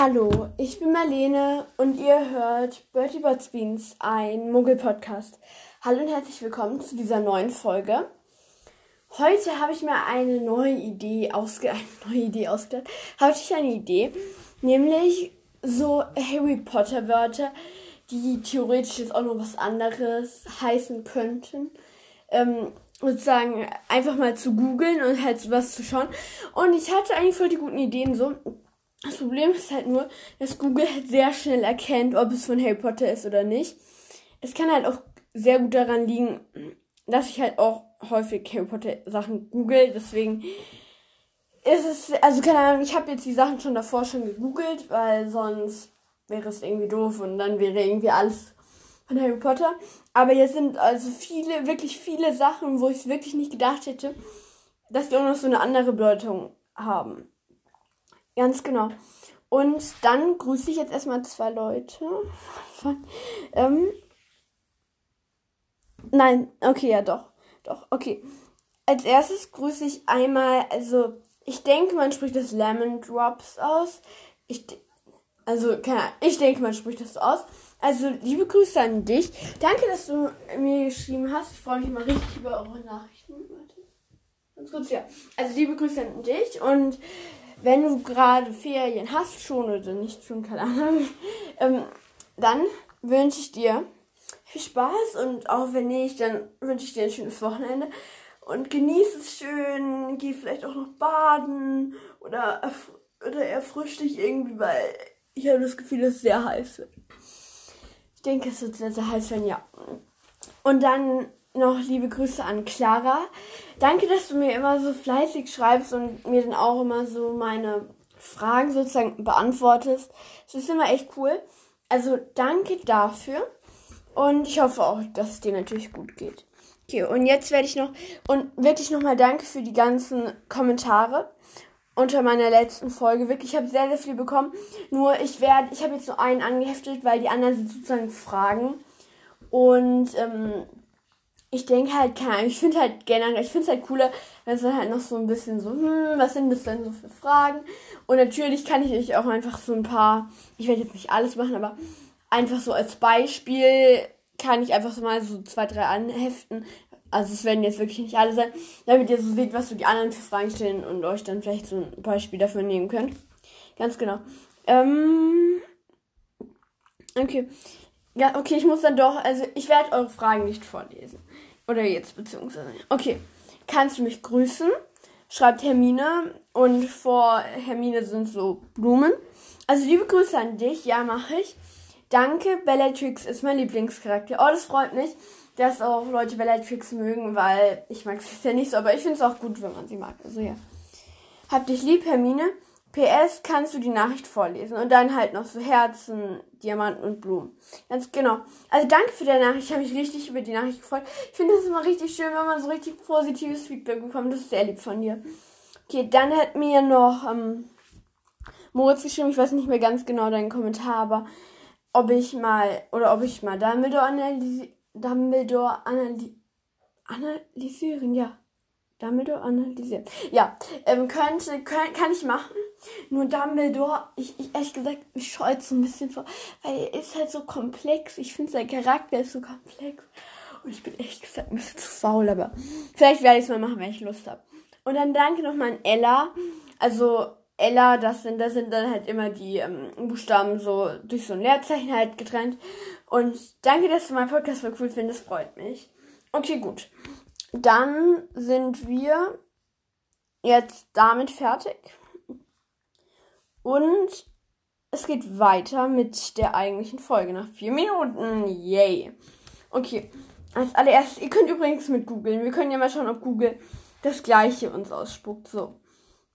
Hallo, ich bin Marlene und ihr hört Bertie Bots Beans, ein Muggel-Podcast. Hallo und herzlich willkommen zu dieser neuen Folge. Heute habe ich mir eine neue Idee ausgedacht. Habe ich eine Idee, nämlich so Harry Potter Wörter, die theoretisch jetzt auch noch was anderes heißen könnten. Ähm, sozusagen einfach mal zu googeln und halt was zu schauen. Und ich hatte eigentlich voll die guten Ideen so. Das Problem ist halt nur, dass Google halt sehr schnell erkennt, ob es von Harry Potter ist oder nicht. Es kann halt auch sehr gut daran liegen, dass ich halt auch häufig Harry Potter Sachen google. Deswegen ist es, also keine Ahnung, ich habe jetzt die Sachen schon davor schon gegoogelt, weil sonst wäre es irgendwie doof und dann wäre irgendwie alles von Harry Potter. Aber jetzt sind also viele, wirklich viele Sachen, wo ich wirklich nicht gedacht hätte, dass die auch noch so eine andere Bedeutung haben. Ganz genau. Und dann grüße ich jetzt erstmal zwei Leute. ähm, nein, okay, ja doch. Doch, okay. Als erstes grüße ich einmal, also ich denke, man spricht das Lemon Drops aus. Ich, also, keine Ahnung, ich denke, man spricht das aus. Also, liebe Grüße an dich. Danke, dass du mir geschrieben hast. Ich freue mich mal richtig über eure Nachrichten. Warte. Ganz kurz, ja. Also, liebe Grüße an dich und wenn du gerade Ferien hast, schon oder nicht schon, keine Ahnung, ähm, dann wünsche ich dir viel Spaß und auch wenn nicht, dann wünsche ich dir ein schönes Wochenende und genieß es schön, geh vielleicht auch noch baden oder, oder erfrisch dich irgendwie, weil ich habe das Gefühl, es sehr heiß. Ich denke, es wird sehr, sehr heiß werden, ja. Und dann noch liebe Grüße an Clara. Danke, dass du mir immer so fleißig schreibst und mir dann auch immer so meine Fragen sozusagen beantwortest. Das ist immer echt cool. Also danke dafür. Und ich hoffe auch, dass es dir natürlich gut geht. Okay, und jetzt werde ich noch und wirklich nochmal danke für die ganzen Kommentare unter meiner letzten Folge. Wirklich, ich habe sehr, sehr viel bekommen. Nur ich werde, ich habe jetzt nur einen angeheftet, weil die anderen sind sozusagen Fragen. Und ähm, ich denke halt, keine ich finde halt generell, ich finde es halt cooler, wenn es dann halt noch so ein bisschen so, hm, was sind das denn so für Fragen? Und natürlich kann ich euch auch einfach so ein paar, ich werde jetzt nicht alles machen, aber einfach so als Beispiel kann ich einfach so mal so zwei, drei anheften. Also es werden jetzt wirklich nicht alle sein, damit ihr so seht, was so die anderen für Fragen stellen und euch dann vielleicht so ein Beispiel dafür nehmen könnt. Ganz genau. Ähm, okay. Ja, okay, ich muss dann doch, also ich werde eure Fragen nicht vorlesen. Oder jetzt, beziehungsweise. Okay. Kannst du mich grüßen? Schreibt Hermine. Und vor Hermine sind so Blumen. Also liebe Grüße an dich. Ja, mache ich. Danke, Bellatrix ist mein Lieblingscharakter. Oh, das freut mich, dass auch Leute Bellatrix mögen, weil ich mag sie ja nicht so, aber ich finde es auch gut, wenn man sie mag. Also ja. Hab dich lieb, Hermine. PS kannst du die Nachricht vorlesen und dann halt noch so Herzen, Diamanten und Blumen. Ganz genau. Also danke für deine Nachricht. Ich habe mich richtig über die Nachricht gefreut. Ich finde das immer richtig schön, wenn man so richtig positives Feedback bekommt. Das ist sehr lieb von dir. Okay, dann hat mir noch ähm, Moritz geschrieben. Ich weiß nicht mehr ganz genau deinen Kommentar, aber ob ich mal oder ob ich mal Dumbledore, analysi Dumbledore analy analysieren, ja. Dumbledore analysieren. Ja, ähm, könnte, kann, kann ich machen. Nur Dumbledore, ich, ich ehrlich gesagt, mich scheut so ein bisschen vor, weil er ist halt so komplex. Ich finde, sein Charakter ist so komplex. Und ich bin echt gesagt ein bisschen zu faul, aber vielleicht werde ich es mal machen, wenn ich Lust habe. Und dann danke nochmal an Ella. Also Ella, das sind, das sind dann halt immer die ähm, Buchstaben so durch so ein Leerzeichen halt getrennt. Und danke, dass du meinen Podcast so cool findest, freut mich. Okay, gut. Dann sind wir jetzt damit fertig. Und es geht weiter mit der eigentlichen Folge nach vier Minuten. Yay. Okay. Als allererstes, ihr könnt übrigens mit googeln. Wir können ja mal schauen, ob Google das gleiche uns ausspuckt. So.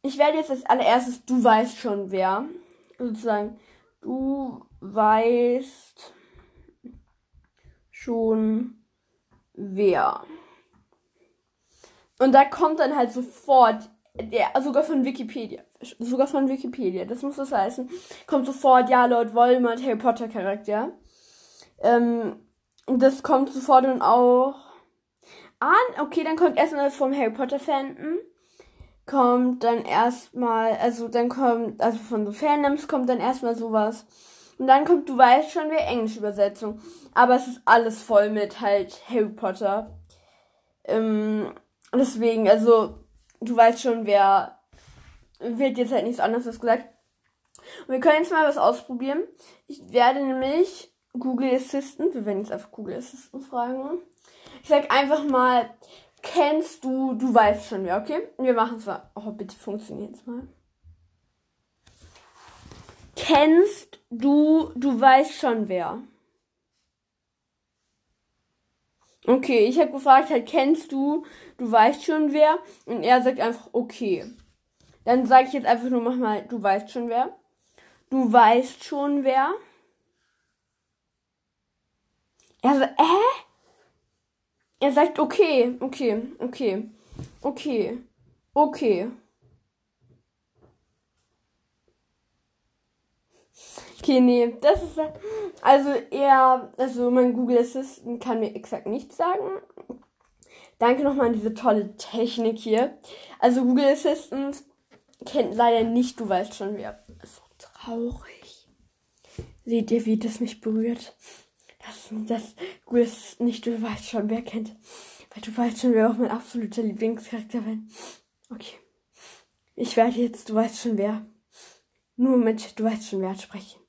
Ich werde jetzt als allererstes, du weißt schon wer. Sozusagen, du weißt schon wer. Und da kommt dann halt sofort, der, sogar von Wikipedia, sogar von Wikipedia, das muss das heißen, kommt sofort, ja, Lord Voldemort, Harry Potter Charakter. Ähm, das kommt sofort und auch an. Okay, dann kommt erstmal vom Harry Potter Fandom. kommt dann erstmal, also dann kommt, also von so Fandoms kommt dann erstmal sowas. Und dann kommt, du weißt schon, wer englische Übersetzung. Aber es ist alles voll mit halt Harry Potter. Ähm, deswegen, also, du weißt schon, wer wird jetzt halt nichts anderes gesagt. Und wir können jetzt mal was ausprobieren. Ich werde nämlich Google Assistant, wir werden jetzt einfach Google Assistant fragen. Ich sag einfach mal, kennst du, du weißt schon wer, okay? Wir machen es mal. Oh, bitte funktioniert es mal. Kennst du, du weißt schon wer. Okay, ich habe gefragt, halt, kennst du, du weißt schon wer? Und er sagt einfach, okay. Dann sage ich jetzt einfach nur, mach mal, du weißt schon wer. Du weißt schon wer. Er sagt, äh? Er sagt, okay, okay, okay, okay, okay. Okay, nee, das ist. Also, er. Also, mein Google Assistant kann mir exakt nichts sagen. Danke nochmal an diese tolle Technik hier. Also, Google Assistant kennt leider nicht, du weißt schon, wer. So traurig. Seht ihr, wie das mich berührt? Das, das Google Assistant nicht, du weißt schon, wer kennt. Weil du weißt schon, wer auch mein absoluter Lieblingscharakter wird. Okay. Ich werde jetzt, du weißt schon, wer. Nur mit, du weißt schon, wer sprechen.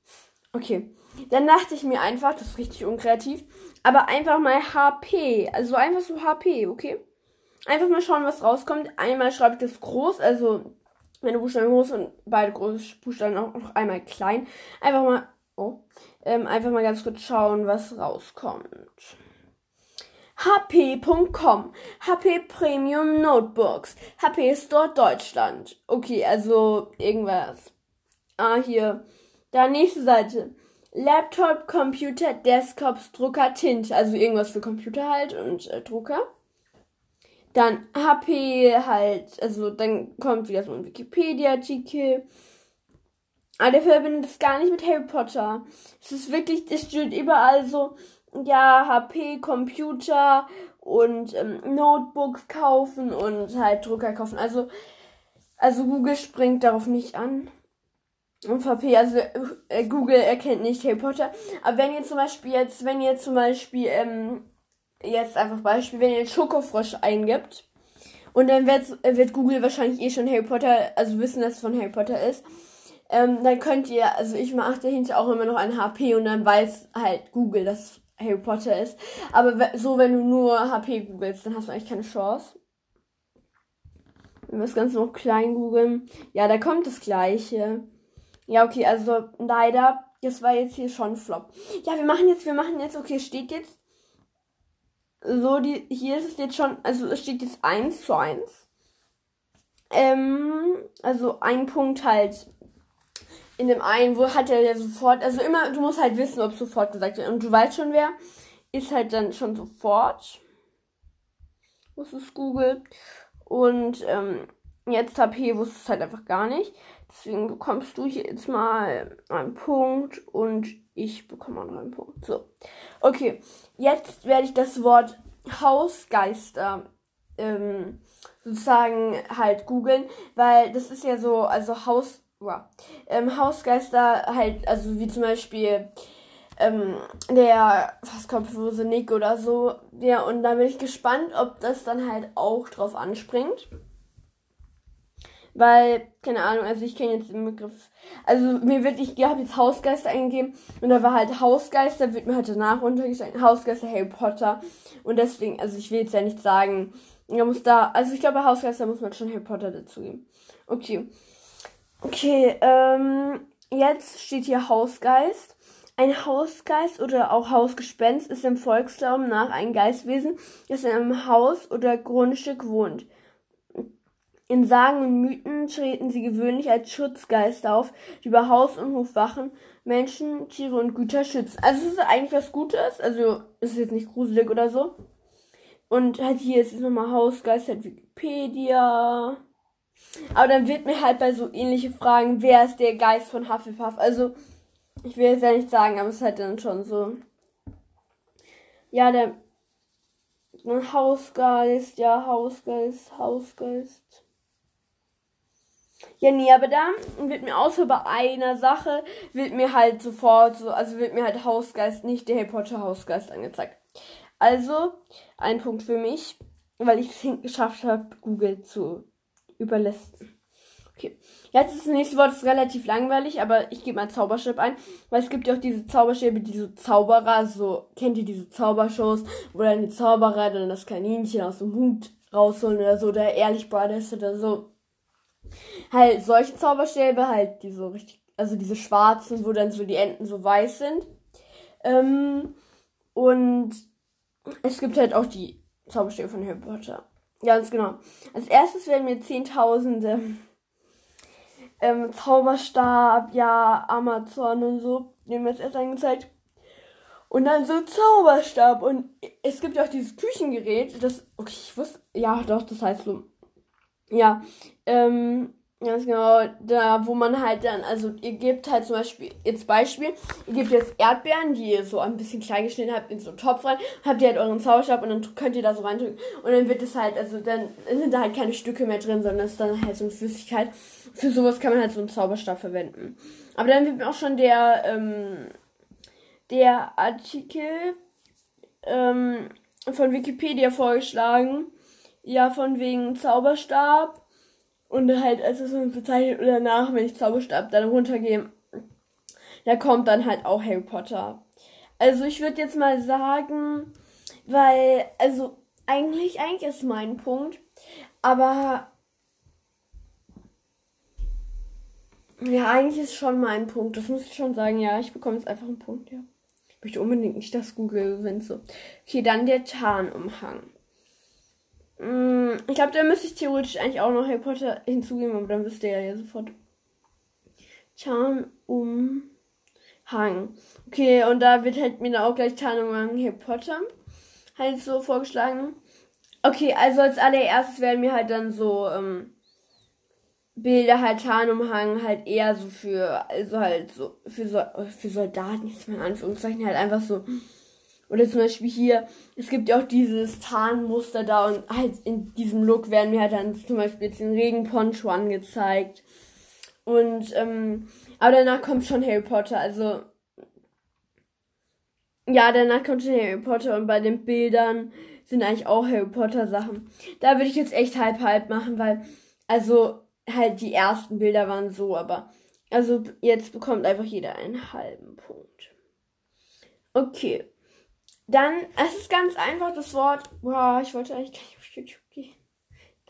Okay. Dann dachte ich mir einfach, das ist richtig unkreativ, aber einfach mal HP. Also einfach so HP, okay? Einfach mal schauen, was rauskommt. Einmal schreibe ich das groß, also meine Buchstaben groß und beide große Buchstaben auch noch einmal klein. Einfach mal, oh, ähm, einfach mal ganz kurz schauen, was rauskommt. HP.com, HP Premium Notebooks, HP Store Deutschland. Okay, also irgendwas. Ah, hier dann nächste Seite. Laptop, Computer, Desktops, Drucker, Tinte. Also irgendwas für Computer halt und äh, Drucker. Dann HP halt, also dann kommt wieder so ein Wikipedia-Artikel. Aber der verbindet das gar nicht mit Harry Potter. Es ist wirklich, es steht überall so, ja, HP, Computer und ähm, Notebooks kaufen und halt Drucker kaufen. Also, also Google springt darauf nicht an. Und VP, also äh, Google erkennt nicht Harry Potter. Aber wenn ihr zum Beispiel jetzt, wenn ihr zum Beispiel, ähm, jetzt einfach Beispiel, wenn ihr Schokofrosch eingibt und dann wird, wird Google wahrscheinlich eh schon Harry Potter, also wissen, dass es von Harry Potter ist, ähm, dann könnt ihr, also ich mache dahinter auch immer noch ein HP und dann weiß halt Google, dass Harry Potter ist. Aber so, wenn du nur HP googelst, dann hast du eigentlich keine Chance. Wenn wir das Ganze noch klein googeln, ja, da kommt das Gleiche. Ja, okay, also leider, das war jetzt hier schon Flop. Ja, wir machen jetzt, wir machen jetzt, okay, steht jetzt so, die, hier ist es jetzt schon, also es steht jetzt 1 zu 1. Ähm, also ein Punkt halt in dem einen, wo hat er ja sofort, also immer, du musst halt wissen, ob sofort gesagt wird. Und du weißt schon wer, ist halt dann schon sofort. Muss es Google. Und ähm, jetzt HP wusste es halt einfach gar nicht. Deswegen bekommst du hier jetzt mal einen Punkt und ich bekomme auch noch einen Punkt. So. Okay. Jetzt werde ich das Wort Hausgeister ähm, sozusagen halt googeln, weil das ist ja so, also Haus, wow, ähm, Hausgeister halt, also wie zum Beispiel ähm, der fast kopflose Nick oder so. Ja, und da bin ich gespannt, ob das dann halt auch drauf anspringt. Weil, keine Ahnung, also ich kenne jetzt den Begriff. Also mir wird, ich habe jetzt Hausgeister eingegeben und da war halt Hausgeister, wird mir halt danach runtergestellt. Hausgeister Harry Potter. Und deswegen, also ich will jetzt ja nicht sagen, man muss da, also ich glaube bei Hausgeister muss man schon Harry Potter dazugeben. Okay. Okay, ähm, jetzt steht hier Hausgeist. Ein Hausgeist oder auch Hausgespenst ist im Volksglauben nach ein Geistwesen, das in einem Haus oder Grundstück wohnt. In Sagen und Mythen treten sie gewöhnlich als Schutzgeister auf, die über Haus und Hof wachen, Menschen, Tiere und Güter schützen. Also es ist eigentlich was Gutes, also es ist jetzt nicht gruselig oder so. Und halt hier ist es nochmal Hausgeist, halt Wikipedia. Aber dann wird mir halt bei so ähnliche Fragen, wer ist der Geist von Hufflepuff? Also, ich will jetzt ja nicht sagen, aber es ist halt dann schon so. Ja, der Hausgeist, ja, Hausgeist, Hausgeist. Ja, nee, aber da wird mir außer bei einer Sache, wird mir halt sofort so, also wird mir halt Hausgeist, nicht der Harry Potter Hausgeist angezeigt. Also, ein Punkt für mich, weil ich es geschafft habe, Google zu überlisten. Okay. Jetzt ist das nächste Wort ist relativ langweilig, aber ich gebe mal Zauberstab ein, weil es gibt ja auch diese Zauberstäbe, diese Zauberer, so, kennt ihr diese Zaubershows, wo dann die Zauberer dann das Kaninchen aus dem Hut rausholen oder so, oder Ehrlich Brothers oder so. Halt solche Zauberstäbe, halt die so richtig, also diese schwarzen, wo dann so die Enden so weiß sind. Ähm, und es gibt halt auch die Zauberstäbe von Harry Potter. Ganz genau. Als erstes werden mir zehntausende ähm, Zauberstab, ja, Amazon und so, nehmen wir jetzt erst angezeigt. Und dann so Zauberstab. Und es gibt ja auch dieses Küchengerät, das, okay, ich wusste, ja, doch, das heißt so. Ja, ähm, Ganz genau, da wo man halt dann, also ihr gebt halt zum Beispiel, jetzt Beispiel, ihr gebt jetzt Erdbeeren, die ihr so ein bisschen klein geschnitten habt, in so einen Topf rein, habt ihr halt euren Zauberstab und dann könnt ihr da so reindrücken und dann wird es halt, also dann sind da halt keine Stücke mehr drin, sondern es ist dann halt so eine Flüssigkeit. Für sowas kann man halt so einen Zauberstab verwenden. Aber dann wird mir auch schon der, ähm, der Artikel, ähm, von Wikipedia vorgeschlagen. Ja, von wegen Zauberstab und halt, als es uns bezeichnet oder nach, wenn ich Zauberstab dann runtergehe, da kommt dann halt auch Harry Potter. Also ich würde jetzt mal sagen, weil, also eigentlich, eigentlich ist mein Punkt, aber ja, eigentlich ist schon mein Punkt. Das muss ich schon sagen. Ja, ich bekomme jetzt einfach einen Punkt, ja. Ich möchte unbedingt nicht das Google, wenn so. Okay, dann der Tarnumhang. Mm, ich glaube, da müsste ich theoretisch eigentlich auch noch Harry Potter hinzugeben, aber dann wüsste er ja sofort. Tarnumhang. Okay, und da wird halt mir auch gleich Tarnumhang Harry Potter halt so vorgeschlagen. Okay, also als allererstes werden mir halt dann so ähm, Bilder halt Tarnumhang halt eher so für, also halt so für, so, für Soldaten, jetzt mal in Anführungszeichen, halt einfach so oder zum Beispiel hier, es gibt ja auch dieses Tarnmuster da und halt in diesem Look werden mir halt dann zum Beispiel jetzt den Regenponcho angezeigt. Und, ähm, aber danach kommt schon Harry Potter, also, ja, danach kommt schon Harry Potter und bei den Bildern sind eigentlich auch Harry Potter Sachen. Da würde ich jetzt echt halb halb machen, weil, also, halt die ersten Bilder waren so, aber, also, jetzt bekommt einfach jeder einen halben Punkt. Okay. Dann, es ist ganz einfach das Wort. Boah, ich wollte eigentlich gar nicht auf YouTube gehen.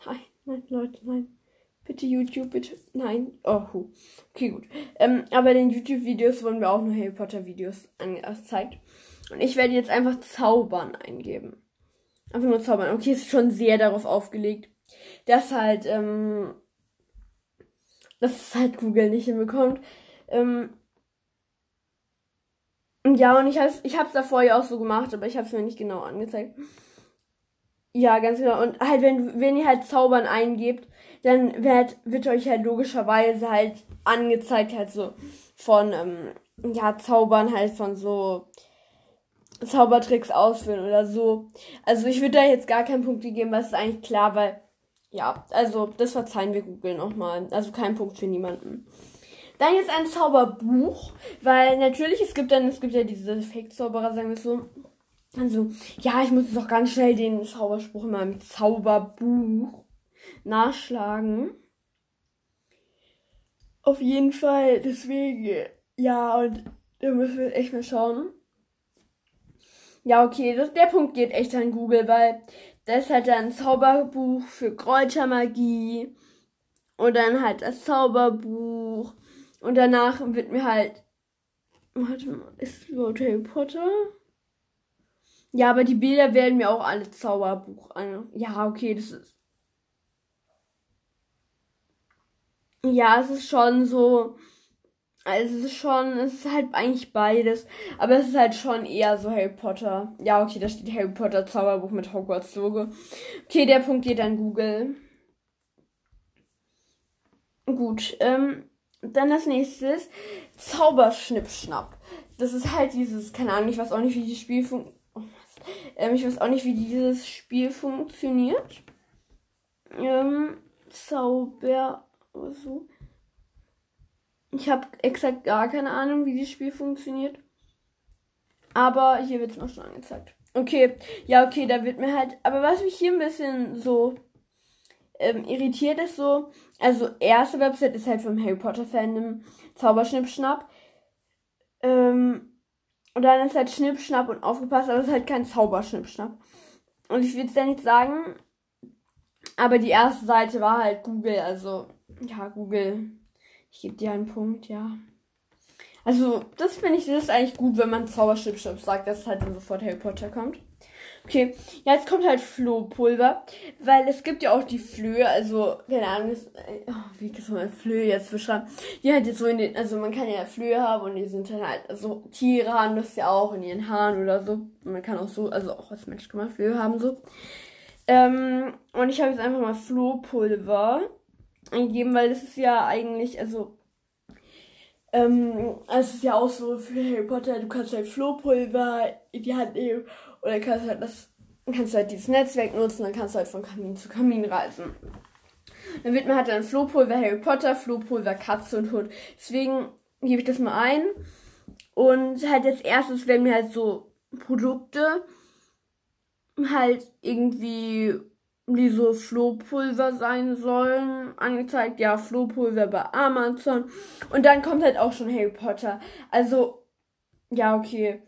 Nein, nein, Leute, nein. Bitte YouTube, bitte. Nein. Oh, hu. Okay, gut. Ähm, aber in den YouTube-Videos wurden mir auch nur Harry Potter-Videos angezeigt. Und ich werde jetzt einfach Zaubern eingeben. Einfach nur Zaubern. Okay, ist schon sehr darauf aufgelegt, dass halt, ähm, dass es halt Google nicht hinbekommt. Ähm, ja, und ich habe ich hab's davor ja auch so gemacht, aber ich habe es mir nicht genau angezeigt. Ja, ganz genau. Und halt, wenn, wenn ihr halt Zaubern eingebt, dann wird, wird euch halt logischerweise halt angezeigt, halt so von, ähm, ja, Zaubern halt von so Zaubertricks ausführen oder so. Also ich würde da jetzt gar keinen Punkt geben, was ist eigentlich klar, weil, ja, also das verzeihen wir Google nochmal. Also kein Punkt für niemanden. Dann jetzt ein Zauberbuch, weil natürlich, es gibt dann, es gibt ja diese Fake-Zauberer, sagen wir so. Also, ja, ich muss jetzt auch ganz schnell den Zauberspruch in meinem Zauberbuch nachschlagen. Auf jeden Fall, deswegen, ja, und da müssen wir echt mal schauen. Ja, okay, das, der Punkt geht echt an Google, weil das ist halt ein Zauberbuch für Kräutermagie und dann halt das Zauberbuch und danach wird mir halt. Warte mal, ist überhaupt Harry Potter? Ja, aber die Bilder werden mir auch alle Zauberbuch an. Ja, okay, das ist. Ja, es ist schon so. Also es ist schon, es ist halt eigentlich beides. Aber es ist halt schon eher so Harry Potter. Ja, okay, da steht Harry Potter Zauberbuch mit Hogwarts Logo. Okay, der Punkt geht an Google. Gut, ähm, dann das nächste ist Zauberschnippschnapp. Das ist halt dieses, keine Ahnung, ich weiß auch nicht, wie dieses Spiel fun oh, ähm, ich weiß auch nicht, wie dieses Spiel funktioniert. Ähm, Zauber so. Ich habe exakt gar keine Ahnung, wie das Spiel funktioniert. Aber hier wird es noch schon angezeigt. Okay, ja, okay, da wird mir halt. Aber was mich hier ein bisschen so ähm, irritiert ist, so. Also, erste Website ist halt vom Harry Potter Fandom Zauberschnippschnapp. Ähm, und dann ist halt Schnippschnapp und aufgepasst, aber es ist halt kein Zauberschnippschnapp. Und ich will es ja nicht sagen, aber die erste Seite war halt Google, also ja, Google. Ich gebe dir einen Punkt, ja. Also, das finde ich, das ist eigentlich gut, wenn man Zauberschnippschnapp sagt, dass halt dann sofort Harry Potter kommt. Okay, ja, jetzt kommt halt Flohpulver, weil es gibt ja auch die Flöhe, also, keine Ahnung, ist, oh, wie kann man Flöhe jetzt beschreiben? Die halt jetzt so in den, also man kann ja Flöhe haben und die sind dann halt, also Tiere haben das ja auch in ihren Haaren oder so. Und man kann auch so, also auch als Mensch kann man Flöhe haben, so. Ähm, und ich habe jetzt einfach mal Flohpulver eingegeben, weil das ist ja eigentlich, also, ähm, es ist ja auch so für Harry Potter, du kannst halt Flohpulver in die Hand nehmen oder kannst halt das, kannst halt dieses Netzwerk nutzen, dann kannst du halt von Kamin zu Kamin reisen. Dann wird man halt dann Flohpulver Harry Potter, Flohpulver Katze und Hund. Deswegen gebe ich das mal ein. Und halt als erstes werden mir halt so Produkte halt irgendwie die so Flohpulver sein sollen, angezeigt. Ja, Flohpulver bei Amazon. Und dann kommt halt auch schon Harry Potter. Also, ja, okay.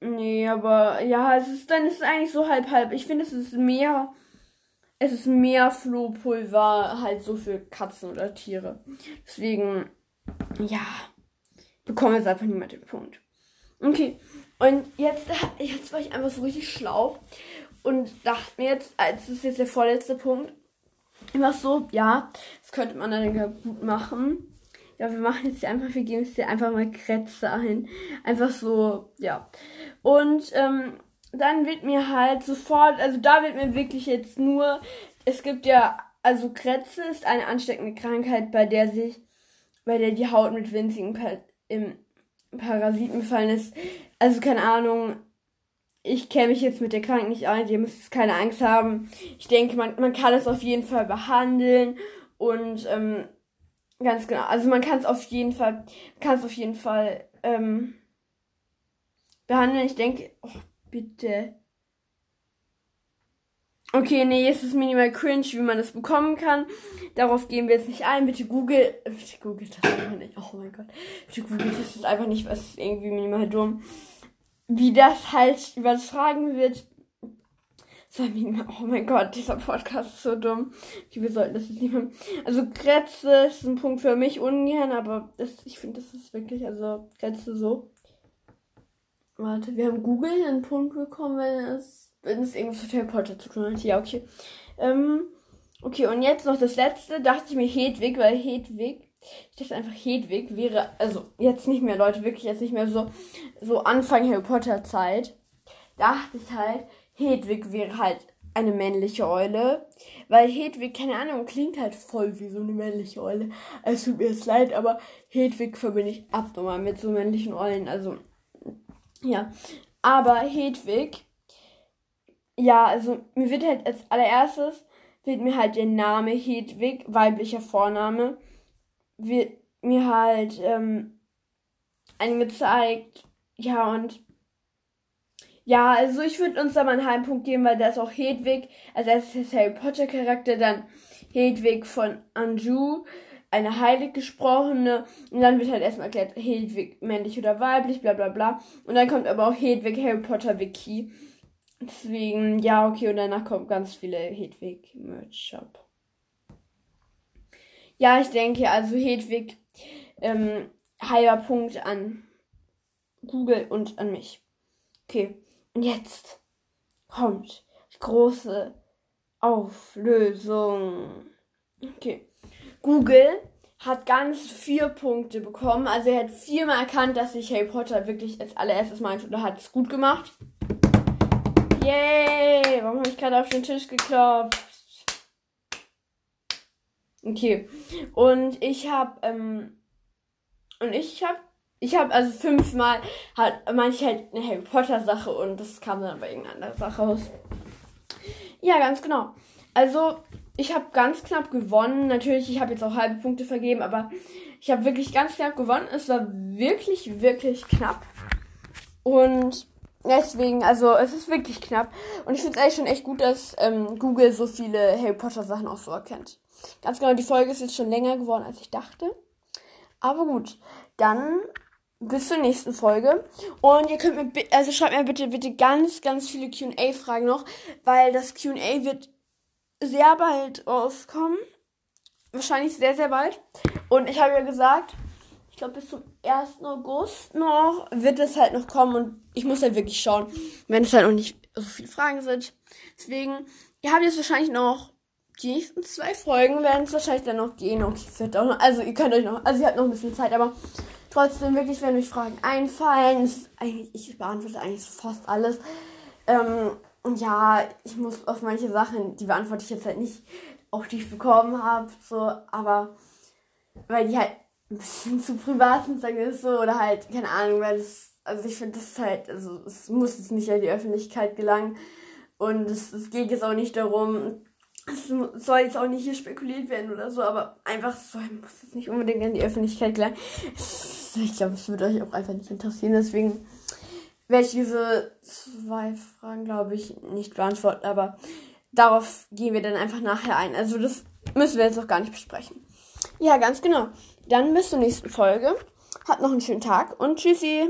Nee, aber ja, es ist dann ist es eigentlich so halb halb. Ich finde, es ist mehr es ist mehr Flohpulver halt so für Katzen oder Tiere. Deswegen ja, bekomme jetzt einfach niemand den Punkt. Okay, und jetzt jetzt war ich einfach so richtig schlau und dachte mir jetzt, als ist jetzt der vorletzte Punkt, immer so, ja, das könnte man dann gut machen. Ja, wir machen jetzt hier einfach, wir geben jetzt hier einfach mal Kretze ein. Einfach so, ja. Und ähm, dann wird mir halt sofort, also da wird mir wirklich jetzt nur, es gibt ja, also Kretze ist eine ansteckende Krankheit, bei der sich, bei der die Haut mit winzigen pa Parasiten befallen ist. Also keine Ahnung, ich kenne mich jetzt mit der Krankheit nicht ein, ihr müsst keine Angst haben. Ich denke, man, man kann es auf jeden Fall behandeln und ähm, Ganz genau. Also man kann es auf jeden Fall, kann es auf jeden Fall ähm, behandeln. Ich denke, oh, bitte. Okay, nee, es ist minimal cringe, wie man das bekommen kann. Darauf gehen wir jetzt nicht ein. Bitte Google. Bitte Google das einfach nicht. Oh mein Gott. Bitte Google das ist einfach nicht, was ist irgendwie minimal dumm. Wie das halt übertragen wird, Oh mein Gott, dieser Podcast ist so dumm. Okay, wir sollten das jetzt nicht mehr. Also Kretze ist ein Punkt für mich ungern, aber das, ich finde, das ist wirklich, also Kretze so. Warte, wir haben Google einen Punkt bekommen, wenn es, wenn es irgendwas mit Harry Potter zu tun hat. Ja, okay. Ähm, okay, und jetzt noch das letzte, dachte ich mir Hedwig, weil Hedwig, ich dachte einfach Hedwig wäre, also jetzt nicht mehr, Leute, wirklich jetzt nicht mehr so, so Anfang Harry Potter Zeit. Dachte ich halt, Hedwig wäre halt eine männliche Eule. Weil Hedwig, keine Ahnung, klingt halt voll wie so eine männliche Eule. Es tut mir jetzt leid, aber Hedwig verbinde ich abnormal mit so männlichen Eulen. Also, ja. Aber Hedwig, ja, also mir wird halt als allererstes, wird mir halt der Name Hedwig, weiblicher Vorname, wird mir halt ähm, angezeigt. Ja, und ja, also ich würde uns da mal einen halben Punkt geben, weil da ist auch Hedwig, also das ist Harry Potter Charakter, dann Hedwig von Anjou, eine heilig gesprochene, und dann wird halt erstmal erklärt, Hedwig männlich oder weiblich, bla bla bla. Und dann kommt aber auch Hedwig Harry Potter Wiki. Deswegen, ja, okay, und danach kommt ganz viele Hedwig Merch Shop. Ja, ich denke, also Hedwig, ähm, halber Punkt an Google und an mich. Okay. Und jetzt kommt die große Auflösung. Okay. Google hat ganz vier Punkte bekommen. Also er hat viermal erkannt, dass sich Harry Potter wirklich als allererstes meinte und er hat es gut gemacht. Yay! Warum habe ich gerade auf den Tisch geklopft? Okay. Und ich habe ähm, und ich habe ich habe also fünfmal halt manche halt eine Harry Potter Sache und das kam dann bei irgendeiner andere Sache raus. Ja, ganz genau. Also ich habe ganz knapp gewonnen. Natürlich, ich habe jetzt auch halbe Punkte vergeben, aber ich habe wirklich ganz knapp gewonnen. Es war wirklich, wirklich knapp. Und deswegen, also es ist wirklich knapp. Und ich finde es eigentlich schon echt gut, dass ähm, Google so viele Harry Potter Sachen auch so erkennt. Ganz genau, die Folge ist jetzt schon länger geworden, als ich dachte. Aber gut, dann bis zur nächsten Folge. Und ihr könnt mir, also schreibt mir bitte, bitte ganz, ganz viele QA-Fragen noch, weil das QA wird sehr bald rauskommen. Wahrscheinlich sehr, sehr bald. Und ich habe ja gesagt, ich glaube bis zum 1. August noch wird es halt noch kommen und ich muss halt wirklich schauen, wenn es halt noch nicht so viele Fragen sind. Deswegen, ihr habt jetzt wahrscheinlich noch die nächsten zwei Folgen werden es wahrscheinlich dann noch gehen. Okay, es wird auch noch, also ihr könnt euch noch, also ihr habt noch ein bisschen Zeit, aber trotzdem wirklich, wenn euch Fragen einfallen, ist eigentlich, ich beantworte eigentlich fast alles. Ähm, und ja, ich muss auf manche Sachen, die beantworte ich jetzt halt nicht, auch die ich bekommen habe, so, aber weil die halt ein bisschen zu privat sind, sagen es so, oder halt, keine Ahnung, weil das, also ich finde das halt, also es muss jetzt nicht an die Öffentlichkeit gelangen und es, es geht jetzt auch nicht darum, es soll jetzt auch nicht hier spekuliert werden oder so, aber einfach so muss jetzt nicht unbedingt an die Öffentlichkeit gelangen. Ich glaube, es würde euch auch einfach nicht interessieren, deswegen werde ich diese zwei Fragen, glaube ich, nicht beantworten, aber darauf gehen wir dann einfach nachher ein. Also das müssen wir jetzt noch gar nicht besprechen. Ja, ganz genau. Dann bis zur nächsten Folge. Habt noch einen schönen Tag und tschüssi.